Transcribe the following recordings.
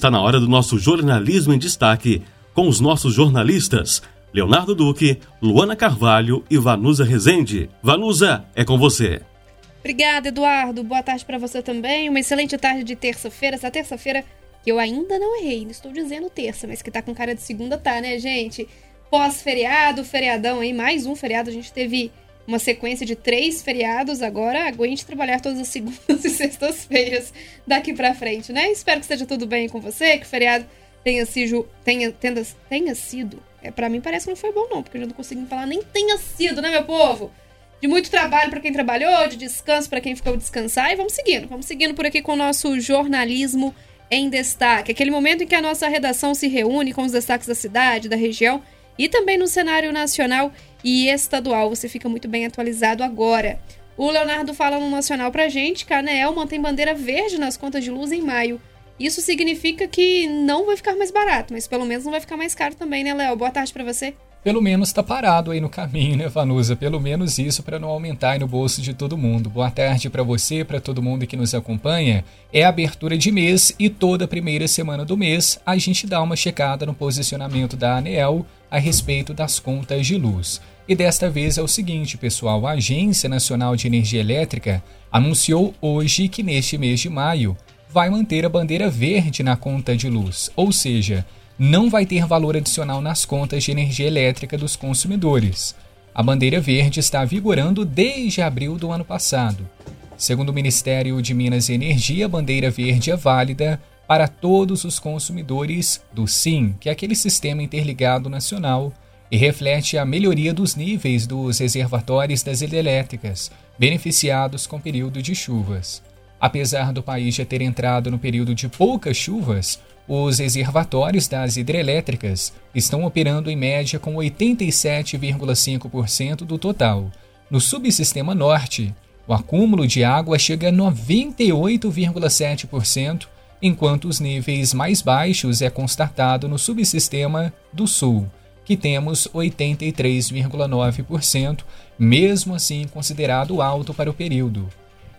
Está na hora do nosso jornalismo em destaque com os nossos jornalistas Leonardo Duque, Luana Carvalho e Vanusa Rezende. Vanusa, é com você. Obrigada, Eduardo. Boa tarde para você também. Uma excelente tarde de terça-feira. Essa terça-feira que eu ainda não errei, não estou dizendo terça, mas que tá com cara de segunda tá, né, gente? Pós-feriado, feriadão aí, mais um feriado. A gente teve uma sequência de três feriados agora. Aguente trabalhar todas as segundas e sextas-feiras daqui para frente, né? Espero que esteja tudo bem com você, que o feriado tenha sido, tenha, tenha, tenha sido. É, para mim parece que não foi bom não, porque eu já não consigo falar nem tenha sido, né, meu povo? De muito trabalho para quem trabalhou, de descanso para quem ficou descansar e vamos seguindo. Vamos seguindo por aqui com o nosso jornalismo em destaque. Aquele momento em que a nossa redação se reúne com os destaques da cidade, da região e também no cenário nacional e estadual. Você fica muito bem atualizado agora. O Leonardo fala no Nacional pra gente que a mantém bandeira verde nas contas de luz em maio. Isso significa que não vai ficar mais barato, mas pelo menos não vai ficar mais caro também, né, Léo? Boa tarde para você. Pelo menos está parado aí no caminho, né, Vanusa? Pelo menos isso para não aumentar no bolso de todo mundo. Boa tarde para você, para todo mundo que nos acompanha. É abertura de mês e toda primeira semana do mês a gente dá uma checada no posicionamento da ANEEL a respeito das contas de luz. E desta vez é o seguinte, pessoal: a Agência Nacional de Energia Elétrica anunciou hoje que neste mês de maio vai manter a bandeira verde na conta de luz, ou seja, não vai ter valor adicional nas contas de energia elétrica dos consumidores. A bandeira verde está vigorando desde abril do ano passado. Segundo o Ministério de Minas e Energia, a bandeira verde é válida para todos os consumidores do SIM, que é aquele sistema interligado nacional, e reflete a melhoria dos níveis dos reservatórios das hidrelétricas, beneficiados com período de chuvas. Apesar do país já ter entrado no período de poucas chuvas, os reservatórios das hidrelétricas estão operando em média com 87,5% do total. No subsistema norte, o acúmulo de água chega a 98,7%, enquanto os níveis mais baixos é constatado no subsistema do sul, que temos 83,9%, mesmo assim considerado alto para o período.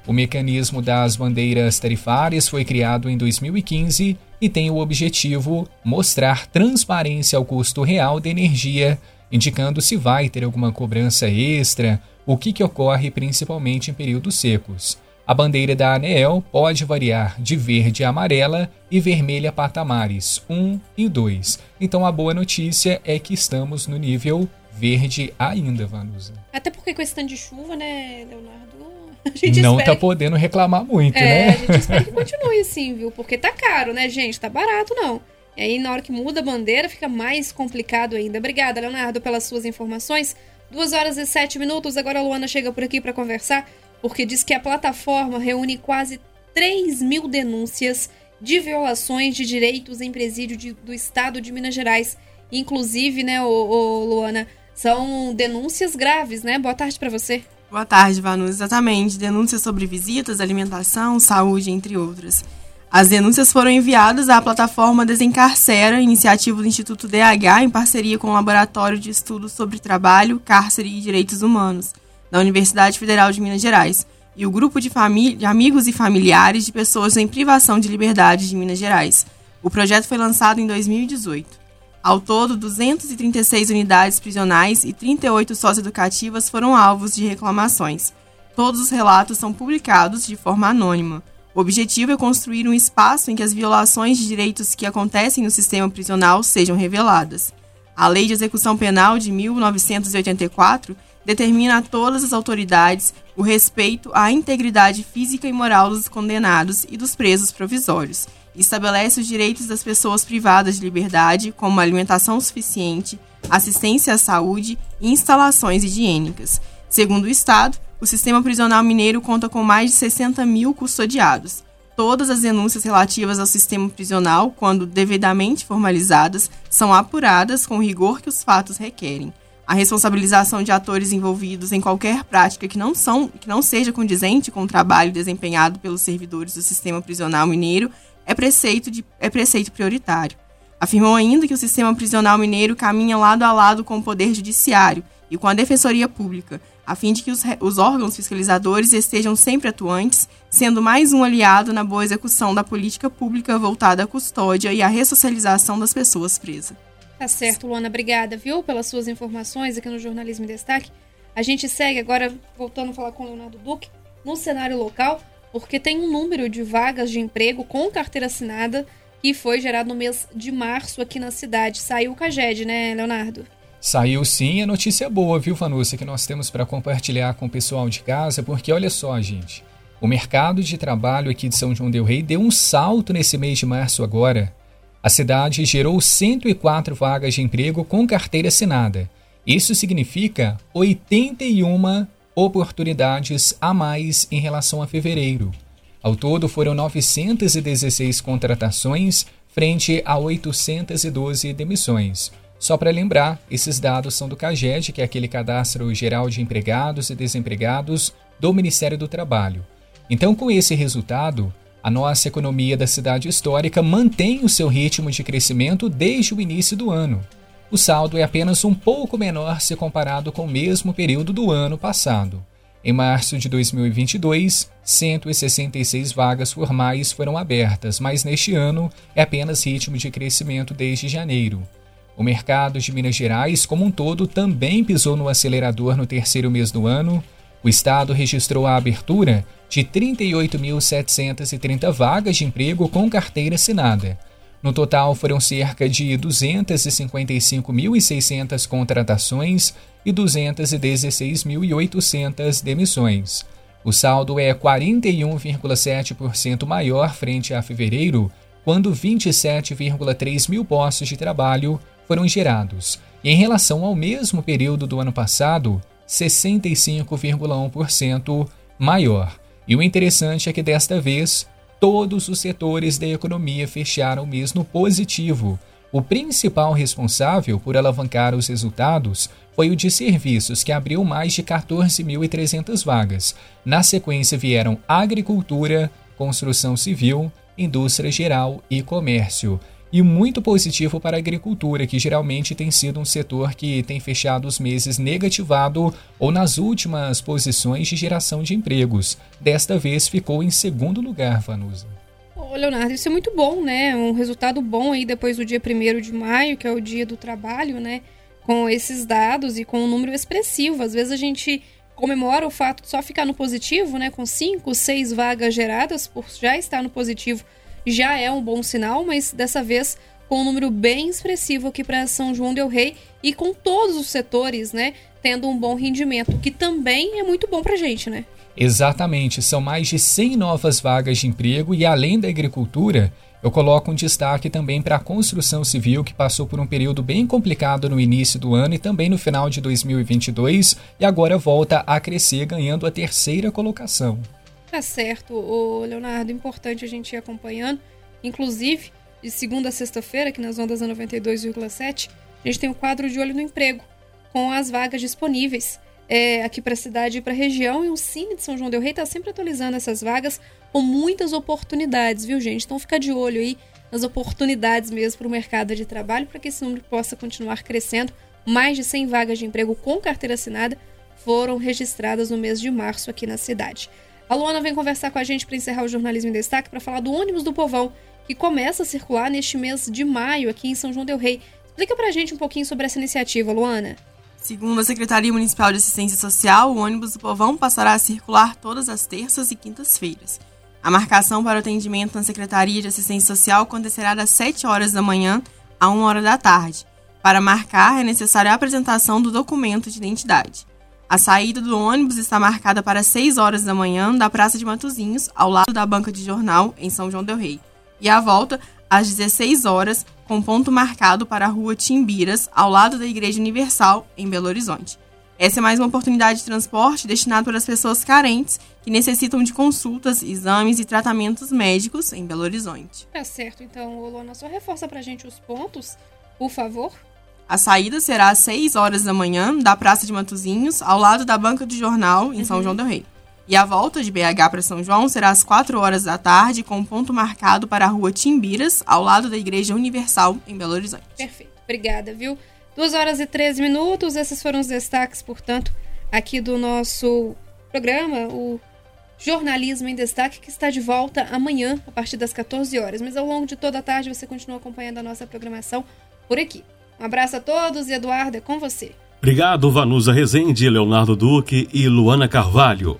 O mecanismo das bandeiras tarifárias foi criado em 2015 e tem o objetivo mostrar transparência ao custo real da energia, indicando se vai ter alguma cobrança extra, o que, que ocorre principalmente em períodos secos. A bandeira da ANEEL pode variar de verde a amarela e vermelha patamares 1 e 2. Então a boa notícia é que estamos no nível verde ainda, Vanusa. Até porque com esse tanto de chuva, né, Leonardo? não tá podendo reclamar muito, é, né? A gente espera que continue assim, viu? Porque tá caro, né, gente? Tá barato, não. E aí, na hora que muda a bandeira, fica mais complicado ainda. Obrigada, Leonardo, pelas suas informações. Duas horas e sete minutos. Agora a Luana chega por aqui para conversar, porque diz que a plataforma reúne quase 3 mil denúncias de violações de direitos em presídio de, do estado de Minas Gerais. Inclusive, né, ô, ô, Luana, são denúncias graves, né? Boa tarde para você. Boa tarde, Vanu. Exatamente. Denúncias sobre visitas, alimentação, saúde, entre outras. As denúncias foram enviadas à plataforma Desencarcera, iniciativa do Instituto DH, em parceria com o Laboratório de Estudos sobre Trabalho, Cárcere e Direitos Humanos, da Universidade Federal de Minas Gerais, e o grupo de, de amigos e familiares de pessoas em privação de liberdade de Minas Gerais. O projeto foi lançado em 2018. Ao todo, 236 unidades prisionais e 38 socioeducativas foram alvos de reclamações. Todos os relatos são publicados de forma anônima. O objetivo é construir um espaço em que as violações de direitos que acontecem no sistema prisional sejam reveladas. A Lei de Execução Penal de 1984 determina a todas as autoridades o respeito à integridade física e moral dos condenados e dos presos provisórios estabelece os direitos das pessoas privadas de liberdade, como alimentação suficiente, assistência à saúde e instalações higiênicas. Segundo o Estado, o sistema prisional mineiro conta com mais de 60 mil custodiados. Todas as denúncias relativas ao sistema prisional, quando devidamente formalizadas, são apuradas com o rigor que os fatos requerem. A responsabilização de atores envolvidos em qualquer prática que não, são, que não seja condizente com o trabalho desempenhado pelos servidores do sistema prisional mineiro é preceito, de, é preceito prioritário. Afirmou ainda que o sistema prisional mineiro caminha lado a lado com o poder judiciário e com a Defensoria Pública, a fim de que os, os, órgãos fiscalizadores estejam sempre atuantes, sendo mais um aliado na boa execução da política pública voltada à custódia e à ressocialização das pessoas presas. Tá certo, Luana. Obrigada, viu, pelas suas informações aqui no Jornalismo em Destaque. A gente segue agora, voltando a falar com o Leonardo Duque, no cenário local, porque tem um número de vagas de emprego com carteira assinada que foi gerado no mês de março aqui na cidade. Saiu o CAGED, né, Leonardo? Saiu sim, a notícia boa, viu, Vanúcia, que nós temos para compartilhar com o pessoal de casa, porque olha só, gente, o mercado de trabalho aqui de São João del Rei deu um salto nesse mês de março agora. A cidade gerou 104 vagas de emprego com carteira assinada. Isso significa 81 oportunidades a mais em relação a fevereiro. Ao todo, foram 916 contratações frente a 812 demissões. Só para lembrar, esses dados são do CAGED, que é aquele Cadastro Geral de Empregados e Desempregados do Ministério do Trabalho. Então, com esse resultado, a nossa economia da cidade histórica mantém o seu ritmo de crescimento desde o início do ano. O saldo é apenas um pouco menor se comparado com o mesmo período do ano passado. Em março de 2022, 166 vagas formais foram abertas, mas neste ano é apenas ritmo de crescimento desde janeiro. O mercado de Minas Gerais, como um todo, também pisou no acelerador no terceiro mês do ano. O estado registrou a abertura de 38.730 vagas de emprego com carteira assinada. No total, foram cerca de 255.600 contratações e 216.800 demissões. O saldo é 41,7% maior frente a fevereiro, quando 27,3 mil postos de trabalho foram gerados, e em relação ao mesmo período do ano passado, 65,1% maior. E o interessante é que desta vez, todos os setores da economia fecharam o mês no positivo. O principal responsável por alavancar os resultados foi o de serviços, que abriu mais de 14.300 vagas. Na sequência vieram agricultura, construção civil, indústria geral e comércio e muito positivo para a agricultura, que geralmente tem sido um setor que tem fechado os meses negativado ou nas últimas posições de geração de empregos. Desta vez ficou em segundo lugar, Vanusa. Ô, Leonardo, isso é muito bom, né? Um resultado bom aí depois do dia 1 de maio, que é o dia do trabalho, né? Com esses dados e com um número expressivo. Às vezes a gente comemora o fato de só ficar no positivo, né? Com cinco, seis vagas geradas por já estar no positivo já é um bom sinal, mas dessa vez com um número bem expressivo aqui para São João del Rei e com todos os setores, né, tendo um bom rendimento, que também é muito bom para a gente, né? Exatamente, são mais de 100 novas vagas de emprego e além da agricultura, eu coloco um destaque também para a construção civil, que passou por um período bem complicado no início do ano e também no final de 2022 e agora volta a crescer, ganhando a terceira colocação. Tá certo, o Leonardo, importante a gente ir acompanhando. Inclusive, de segunda a sexta-feira, aqui nas ondas 92,7, a gente tem o quadro de olho no emprego, com as vagas disponíveis é, aqui para a cidade e para a região. E o Cine de São João Del Rei está sempre atualizando essas vagas com muitas oportunidades, viu, gente? Então fica de olho aí nas oportunidades mesmo para o mercado de trabalho, para que esse número possa continuar crescendo. Mais de 100 vagas de emprego com carteira assinada foram registradas no mês de março aqui na cidade. A Luana vem conversar com a gente para encerrar o Jornalismo em Destaque para falar do ônibus do povão, que começa a circular neste mês de maio aqui em São João Del Rei. Explica para a gente um pouquinho sobre essa iniciativa, Luana. Segundo a Secretaria Municipal de Assistência Social, o ônibus do povão passará a circular todas as terças e quintas-feiras. A marcação para o atendimento na Secretaria de Assistência Social acontecerá das 7 horas da manhã a 1 hora da tarde. Para marcar, é necessária a apresentação do documento de identidade. A saída do ônibus está marcada para 6 horas da manhã da Praça de Matozinhos, ao lado da banca de jornal, em São João del Rei. E a volta, às 16 horas, com ponto marcado para a Rua Timbiras, ao lado da Igreja Universal, em Belo Horizonte. Essa é mais uma oportunidade de transporte destinada para as pessoas carentes que necessitam de consultas, exames e tratamentos médicos em Belo Horizonte. Tá certo, então, Olona, só reforça para a gente os pontos, por favor. A saída será às 6 horas da manhã da Praça de Matozinhos, ao lado da Banca do Jornal, em uhum. São João del Rei. E a volta de BH para São João será às 4 horas da tarde, com ponto marcado para a rua Timbiras, ao lado da Igreja Universal, em Belo Horizonte. Perfeito. Obrigada, viu? 2 horas e 13 minutos. Esses foram os destaques, portanto, aqui do nosso programa, o Jornalismo em Destaque, que está de volta amanhã, a partir das 14 horas. Mas ao longo de toda a tarde você continua acompanhando a nossa programação por aqui. Um abraço a todos e Eduardo, é com você. Obrigado, Vanusa Rezende, Leonardo Duque e Luana Carvalho.